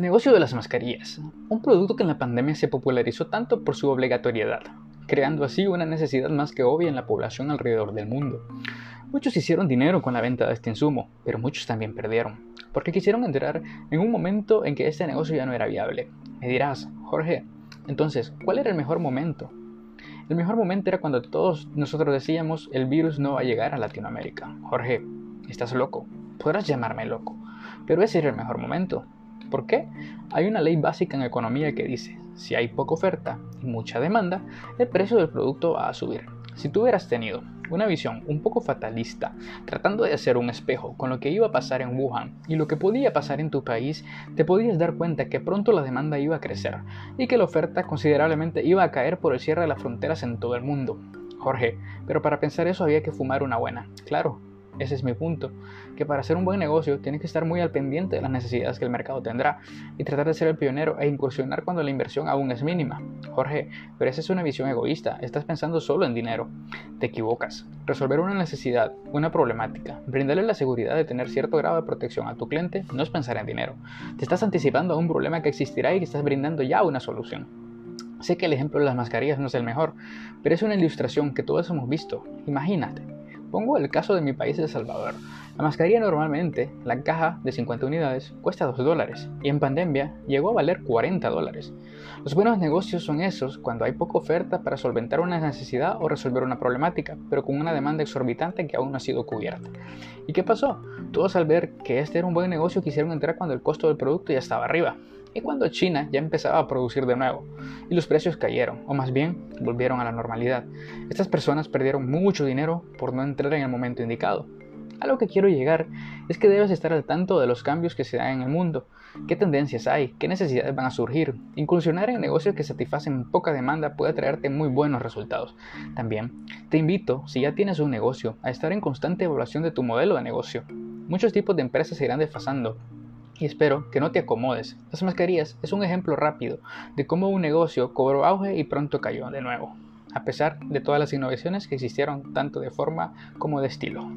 negocio de las mascarillas, un producto que en la pandemia se popularizó tanto por su obligatoriedad, creando así una necesidad más que obvia en la población alrededor del mundo. Muchos hicieron dinero con la venta de este insumo, pero muchos también perdieron, porque quisieron entrar en un momento en que este negocio ya no era viable. Me dirás, Jorge, entonces, ¿cuál era el mejor momento? El mejor momento era cuando todos nosotros decíamos el virus no va a llegar a Latinoamérica. Jorge, estás loco. Podrás llamarme loco, pero ese era el mejor momento. ¿Por qué? Hay una ley básica en economía que dice, si hay poca oferta y mucha demanda, el precio del producto va a subir. Si tú hubieras tenido una visión un poco fatalista, tratando de hacer un espejo con lo que iba a pasar en Wuhan y lo que podía pasar en tu país, te podías dar cuenta que pronto la demanda iba a crecer y que la oferta considerablemente iba a caer por el cierre de las fronteras en todo el mundo. Jorge, pero para pensar eso había que fumar una buena. Claro, ese es mi punto, que para hacer un buen negocio tienes que estar muy al pendiente de las necesidades que el mercado tendrá y tratar de ser el pionero e incursionar cuando la inversión aún es mínima. Jorge, pero esa es una visión egoísta, estás pensando solo en dinero. Te equivocas. Resolver una necesidad, una problemática, brindarle la seguridad de tener cierto grado de protección a tu cliente no es pensar en dinero. Te estás anticipando a un problema que existirá y que estás brindando ya una solución. Sé que el ejemplo de las mascarillas no es el mejor, pero es una ilustración que todos hemos visto. Imagínate, Pongo el caso de mi país, El Salvador. La mascarilla normalmente, la caja de 50 unidades, cuesta 2 dólares y en pandemia llegó a valer 40 dólares. Los buenos negocios son esos cuando hay poca oferta para solventar una necesidad o resolver una problemática, pero con una demanda exorbitante que aún no ha sido cubierta. ¿Y qué pasó? Todos al ver que este era un buen negocio quisieron entrar cuando el costo del producto ya estaba arriba y cuando China ya empezaba a producir de nuevo y los precios cayeron, o más bien volvieron a la normalidad. Estas personas perdieron mucho dinero por no entrar en el momento indicado. A lo que quiero llegar es que debes estar al tanto de los cambios que se dan en el mundo, qué tendencias hay, qué necesidades van a surgir. Incursionar en negocios que satisfacen poca demanda puede traerte muy buenos resultados. También te invito, si ya tienes un negocio, a estar en constante evaluación de tu modelo de negocio. Muchos tipos de empresas se irán desfasando y espero que no te acomodes. Las mascarillas es un ejemplo rápido de cómo un negocio cobró auge y pronto cayó de nuevo, a pesar de todas las innovaciones que existieron tanto de forma como de estilo.